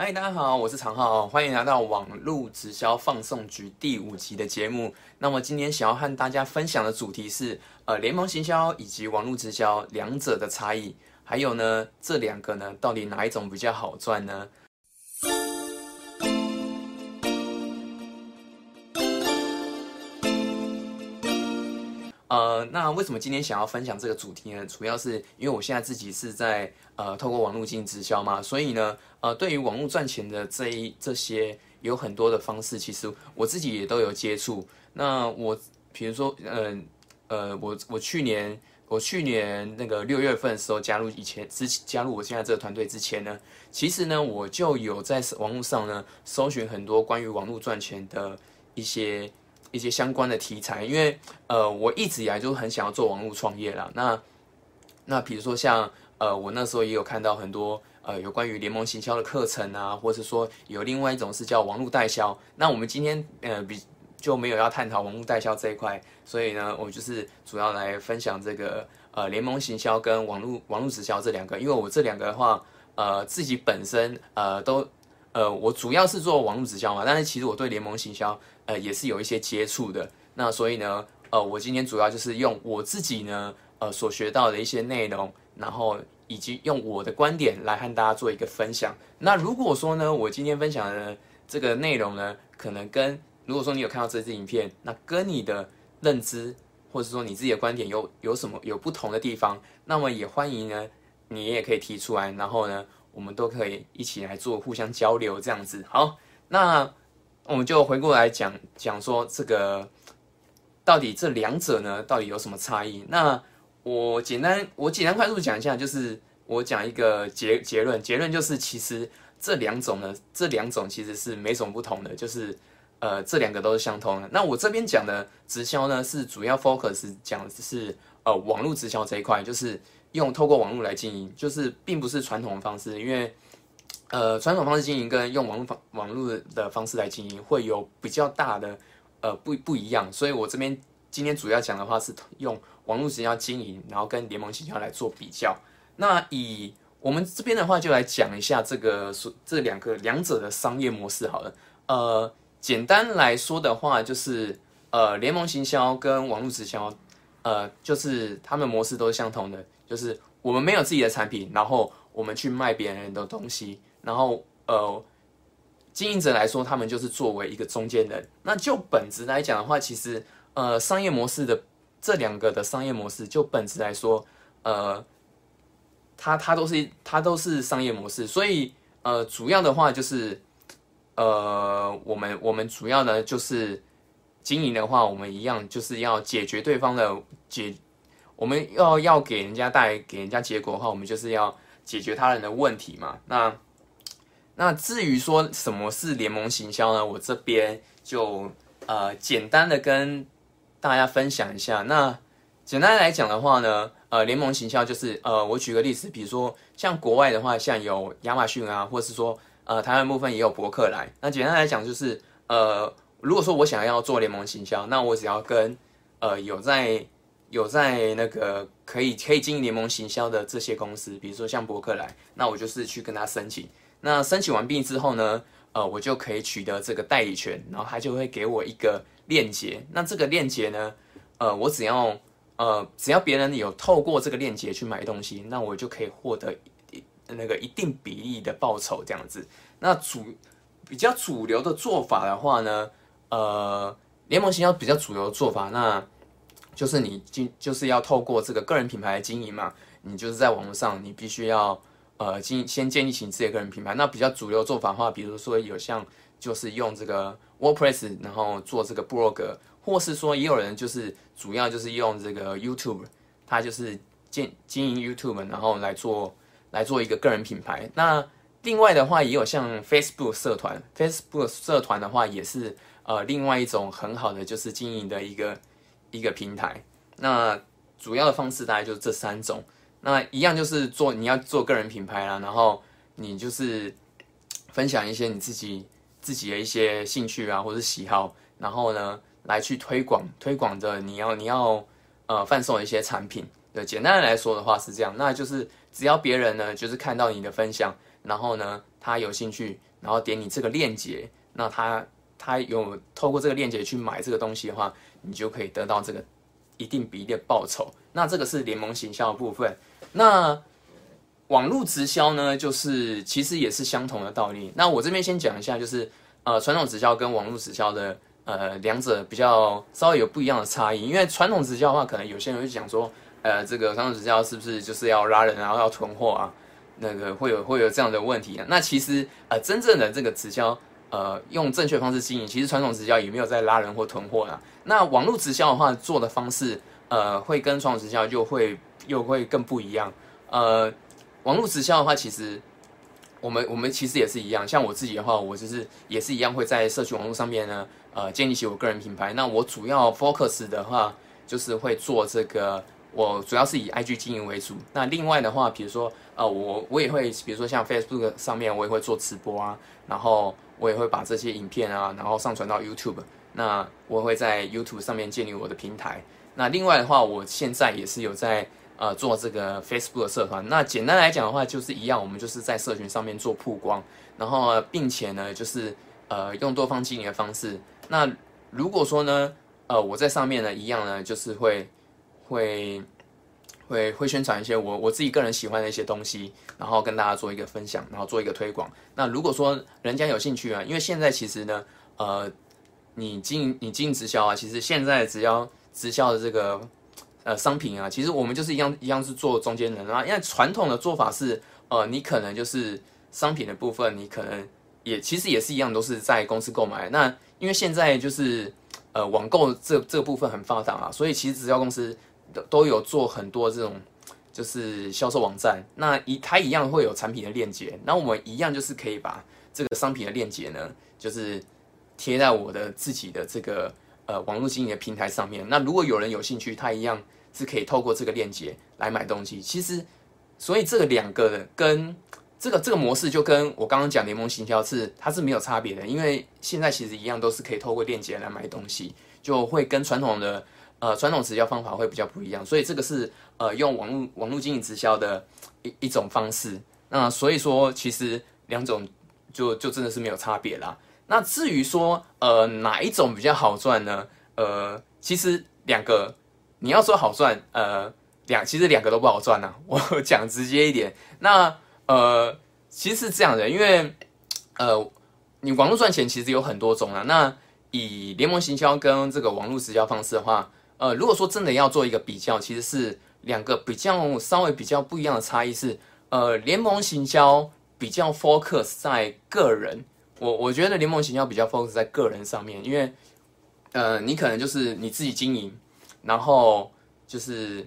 嗨，大家好，我是常浩，欢迎来到网络直销放送局第五集的节目。那么今天想要和大家分享的主题是，呃，联盟行销以及网络直销两者的差异，还有呢，这两个呢，到底哪一种比较好赚呢？那为什么今天想要分享这个主题呢？主要是因为我现在自己是在呃透过网络进行直销嘛，所以呢，呃，对于网络赚钱的这一这些有很多的方式，其实我自己也都有接触。那我比如说，呃呃，我我去年我去年那个六月份的时候加入以前之加入我现在这个团队之前呢，其实呢我就有在网络上呢搜寻很多关于网络赚钱的一些。一些相关的题材，因为呃，我一直以来就很想要做网络创业啦。那那比如说像呃，我那时候也有看到很多呃有关于联盟行销的课程啊，或者说有另外一种是叫网络代销。那我们今天呃比就没有要探讨网络代销这一块，所以呢，我就是主要来分享这个呃联盟行销跟网络网络直销这两个，因为我这两个的话，呃，自己本身呃都呃我主要是做网络直销嘛，但是其实我对联盟行销。呃，也是有一些接触的，那所以呢，呃，我今天主要就是用我自己呢，呃，所学到的一些内容，然后以及用我的观点来和大家做一个分享。那如果说呢，我今天分享的这个内容呢，可能跟如果说你有看到这支影片，那跟你的认知或者说你自己的观点有有什么有不同的地方，那么也欢迎呢，你也可以提出来，然后呢，我们都可以一起来做互相交流这样子。好，那。我们就回过来讲讲说这个到底这两者呢，到底有什么差异？那我简单我简单快速讲一下，就是我讲一个结结论，结论就是其实这两种呢，这两种其实是没什么不同的，就是呃这两个都是相通的。那我这边讲的直销呢，是主要 focus 讲的是呃网络直销这一块，就是用透过网络来经营，就是并不是传统的方式，因为。呃，传统方式经营跟用网络方网络的方式来经营会有比较大的呃不不一样，所以我这边今天主要讲的话是用网络直销经营，然后跟联盟营销来做比较。那以我们这边的话，就来讲一下这个这两个两者的商业模式好了。呃，简单来说的话，就是呃联盟行销跟网络直销，呃就是他们模式都是相同的，就是我们没有自己的产品，然后我们去卖别人的东西。然后，呃，经营者来说，他们就是作为一个中间人。那就本质来讲的话，其实，呃，商业模式的这两个的商业模式，就本质来说，呃，它它都是它都是商业模式。所以，呃，主要的话就是，呃，我们我们主要呢就是经营的话，我们一样就是要解决对方的解，我们要要给人家带给人家结果的话，我们就是要解决他人的问题嘛。那那至于说什么是联盟行销呢？我这边就呃简单的跟大家分享一下。那简单来讲的话呢，呃，联盟行销就是呃，我举个例子，比如说像国外的话，像有亚马逊啊，或是说呃台湾部分也有博客来。那简单来讲就是呃，如果说我想要做联盟行销，那我只要跟呃有在有在那个可以可以经营联盟行销的这些公司，比如说像博客来，那我就是去跟他申请。那申请完毕之后呢，呃，我就可以取得这个代理权，然后他就会给我一个链接。那这个链接呢，呃，我只要呃，只要别人有透过这个链接去买东西，那我就可以获得那个一定比例的报酬这样子。那主比较主流的做法的话呢，呃，联盟型要比较主流的做法，那就是你经就是要透过这个个人品牌经营嘛，你就是在网络上，你必须要。呃，经先建立起你自己的个人品牌，那比较主流做法的话，比如说有像就是用这个 WordPress，然后做这个 blog，或是说也有人就是主要就是用这个 YouTube，他就是建经营 YouTube，然后来做来做一个个人品牌。那另外的话，也有像 Facebook 社团，Facebook 社团的话也是呃另外一种很好的就是经营的一个一个平台。那主要的方式大概就是这三种。那一样就是做你要做个人品牌啦，然后你就是分享一些你自己自己的一些兴趣啊或者喜好，然后呢来去推广推广着你要你要呃贩售一些产品。对，简单的来说的话是这样，那就是只要别人呢就是看到你的分享，然后呢，他有兴趣，然后点你这个链接，那他他有透过这个链接去买这个东西的话，你就可以得到这个一定比例的报酬。那这个是联盟行销的部分。那网络直销呢，就是其实也是相同的道理。那我这边先讲一下，就是呃，传统直销跟网络直销的呃两者比较稍微有不一样的差异。因为传统直销的话，可能有些人会讲说，呃，这个传统直销是不是就是要拉人，然后要囤货啊？那个会有会有这样的问题啊？那其实呃，真正的这个直销，呃，用正确方式经营，其实传统直销也没有在拉人或囤货啦。那网络直销的话，做的方式，呃，会跟传统直销就会又会更不一样。呃，网络直销的话，其实我们我们其实也是一样。像我自己的话，我就是也是一样，会在社区网络上面呢，呃，建立起我个人品牌。那我主要 focus 的话，就是会做这个，我主要是以 IG 经营为主。那另外的话，比如说，呃，我我也会，比如说像 Facebook 上面，我也会做直播啊，然后我也会把这些影片啊，然后上传到 YouTube。那我会在 YouTube 上面建立我的平台。那另外的话，我现在也是有在。呃，做这个 Facebook 社团，那简单来讲的话，就是一样，我们就是在社群上面做曝光，然后并且呢，就是呃用多方经营的方式。那如果说呢，呃我在上面呢，一样呢，就是会会会会宣传一些我我自己个人喜欢的一些东西，然后跟大家做一个分享，然后做一个推广。那如果说人家有兴趣啊，因为现在其实呢，呃，你经你经营直销啊，其实现在直销直销的这个。呃，商品啊，其实我们就是一样一样是做中间人啊。因为传统的做法是，呃，你可能就是商品的部分，你可能也其实也是一样，都是在公司购买。那因为现在就是呃网购这这部分很发达啊，所以其实直销公司都有做很多这种就是销售网站。那一它一样会有产品的链接，那我们一样就是可以把这个商品的链接呢，就是贴在我的自己的这个呃网络经营的平台上面。那如果有人有兴趣，他一样。是可以透过这个链接来买东西。其实，所以这个两个的跟这个这个模式就跟我刚刚讲联盟行销是它是没有差别的，因为现在其实一样都是可以透过链接来买东西，就会跟传统的呃传统直销方法会比较不一样。所以这个是呃用网络网络经营直销的一一种方式。那所以说其实两种就就真的是没有差别啦。那至于说呃哪一种比较好赚呢？呃，其实两个。你要说好赚，呃，两其实两个都不好赚呐。我讲直接一点，那呃，其实是这样的，因为呃，你网络赚钱其实有很多种啊。那以联盟行销跟这个网络直销方式的话，呃，如果说真的要做一个比较，其实是两个比较稍微比较不一样的差异是，呃，联盟行销比较 focus 在个人，我我觉得联盟行销比较 focus 在个人上面，因为呃，你可能就是你自己经营。然后就是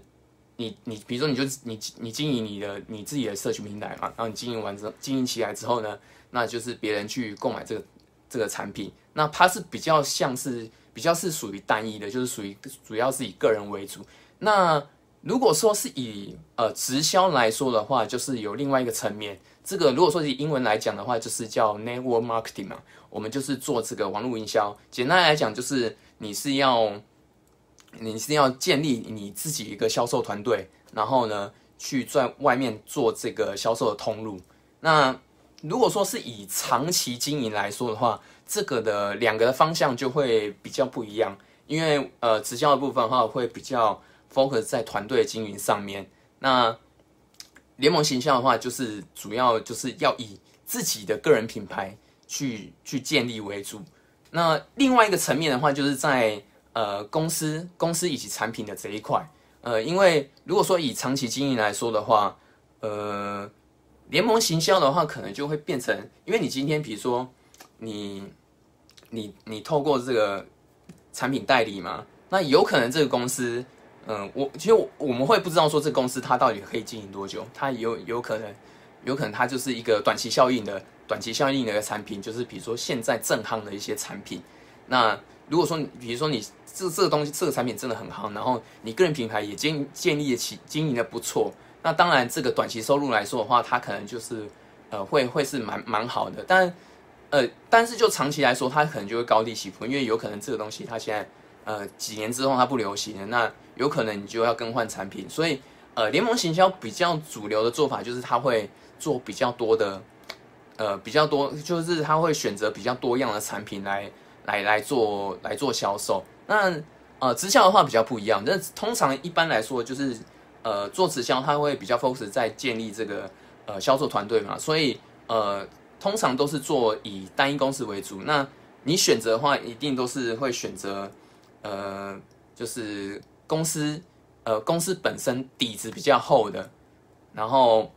你你比如说你就你你经营你的你自己的社群平台嘛，然后你经营完之后经营起来之后呢，那就是别人去购买这个这个产品，那它是比较像是比较是属于单一的，就是属于主要是以个人为主。那如果说是以呃直销来说的话，就是有另外一个层面。这个如果说以英文来讲的话，就是叫 network marketing 嘛，我们就是做这个网络营销。简单来讲，就是你是要。你是要建立你自己一个销售团队，然后呢，去在外面做这个销售的通路。那如果说是以长期经营来说的话，这个的两个的方向就会比较不一样。因为呃，直销的部分的话，会比较 focus 在团队经营上面。那联盟形象的话，就是主要就是要以自己的个人品牌去去建立为主。那另外一个层面的话，就是在呃，公司公司以及产品的这一块，呃，因为如果说以长期经营来说的话，呃，联盟行销的话，可能就会变成，因为你今天比如说你你你透过这个产品代理嘛，那有可能这个公司，嗯，我其实我们会不知道说这公司它到底可以经营多久，它有有可能有可能它就是一个短期效应的短期效应的一个产品，就是比如说现在正夯的一些产品，那。如果说，比如说你这这个东西，这个产品真的很好，然后你个人品牌也建建立起经营的不错，那当然这个短期收入来说的话，它可能就是呃会会是蛮蛮好的，但呃但是就长期来说，它可能就会高低起伏，因为有可能这个东西它现在呃几年之后它不流行了，那有可能你就要更换产品，所以呃联盟行销比较主流的做法就是它会做比较多的呃比较多，就是他会选择比较多样的产品来来来做来做销售。那呃直销的话比较不一样，那通常一般来说就是呃做直销，他会比较 focus 在建立这个呃销售团队嘛，所以呃通常都是做以单一公司为主。那你选择的话，一定都是会选择呃就是公司呃公司本身底子比较厚的，然后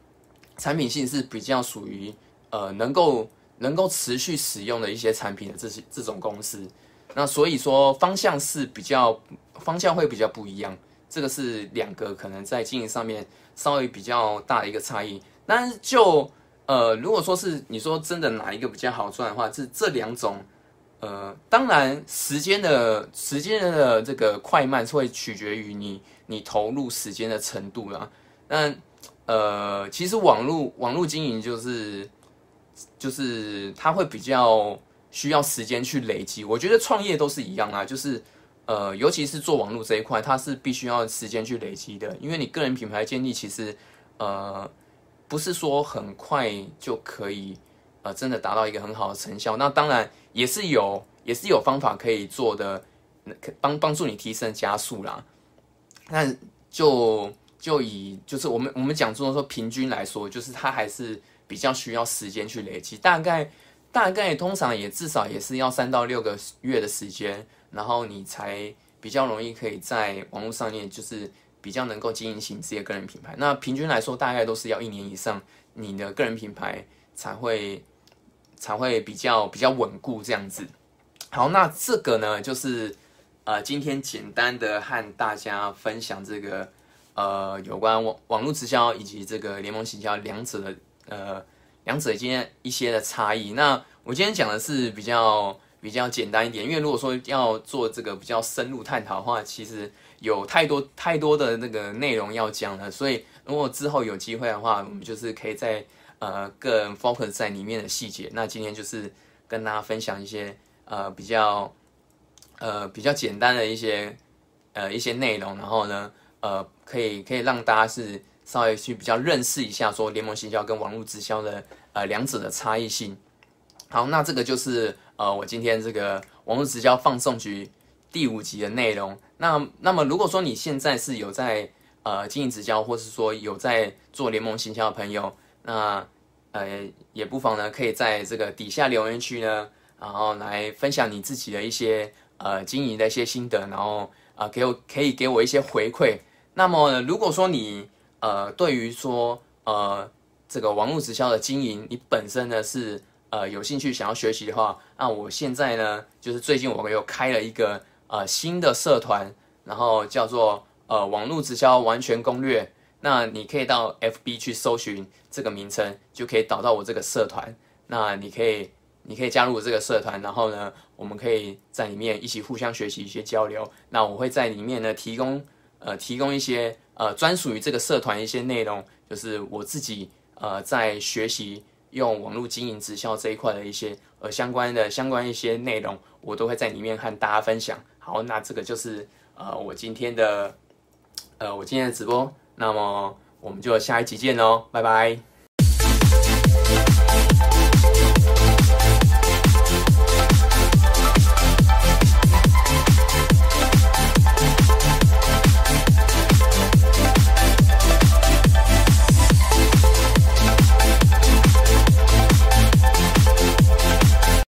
产品性是比较属于呃能够能够持续使用的一些产品的这些这种公司。那所以说方向是比较方向会比较不一样，这个是两个可能在经营上面稍微比较大的一个差异。但是就呃如果说是你说真的哪一个比较好赚的话，这这两种呃当然时间的时间的这个快慢是会取决于你你投入时间的程度啦。那呃其实网络网络经营就是就是它会比较。需要时间去累积，我觉得创业都是一样啊，就是呃，尤其是做网络这一块，它是必须要时间去累积的，因为你个人品牌建立其实呃不是说很快就可以呃真的达到一个很好的成效。那当然也是有也是有方法可以做的，帮帮助你提升加速啦。那就就以就是我们我们讲说说平均来说，就是它还是比较需要时间去累积，大概。大概通常也至少也是要三到六个月的时间，然后你才比较容易可以在网络上面就是比较能够经营起自己的个人品牌。那平均来说，大概都是要一年以上，你的个人品牌才会才会比较比较稳固这样子。好，那这个呢，就是呃今天简单的和大家分享这个呃有关网网络直销以及这个联盟行销两者的呃。两者今天一些的差异，那我今天讲的是比较比较简单一点，因为如果说要做这个比较深入探讨的话，其实有太多太多的那个内容要讲了，所以如果之后有机会的话，我们就是可以在呃更 focus 在里面的细节。那今天就是跟大家分享一些呃比较呃比较简单的一些呃一些内容，然后呢呃可以可以让大家是。稍微去比较认识一下，说联盟行销跟网络直销的呃两者的差异性。好，那这个就是呃我今天这个网络直销放送局第五集的内容。那那么如果说你现在是有在呃经营直销，或是说有在做联盟行销的朋友，那呃也不妨呢可以在这个底下留言区呢，然后来分享你自己的一些呃经营的一些心得，然后啊给我可以给我一些回馈。那么如果说你呃，对于说呃这个网络直销的经营，你本身呢是呃有兴趣想要学习的话，那我现在呢就是最近我又开了一个呃新的社团，然后叫做呃网络直销完全攻略。那你可以到 FB 去搜寻这个名称，就可以导到我这个社团。那你可以你可以加入这个社团，然后呢，我们可以在里面一起互相学习一些交流。那我会在里面呢提供呃提供一些。呃，专属于这个社团一些内容，就是我自己呃在学习用网络经营直销这一块的一些呃相关的相关一些内容，我都会在里面和大家分享。好，那这个就是呃我今天的呃我今天的直播，那么我们就下一集见喽，拜拜。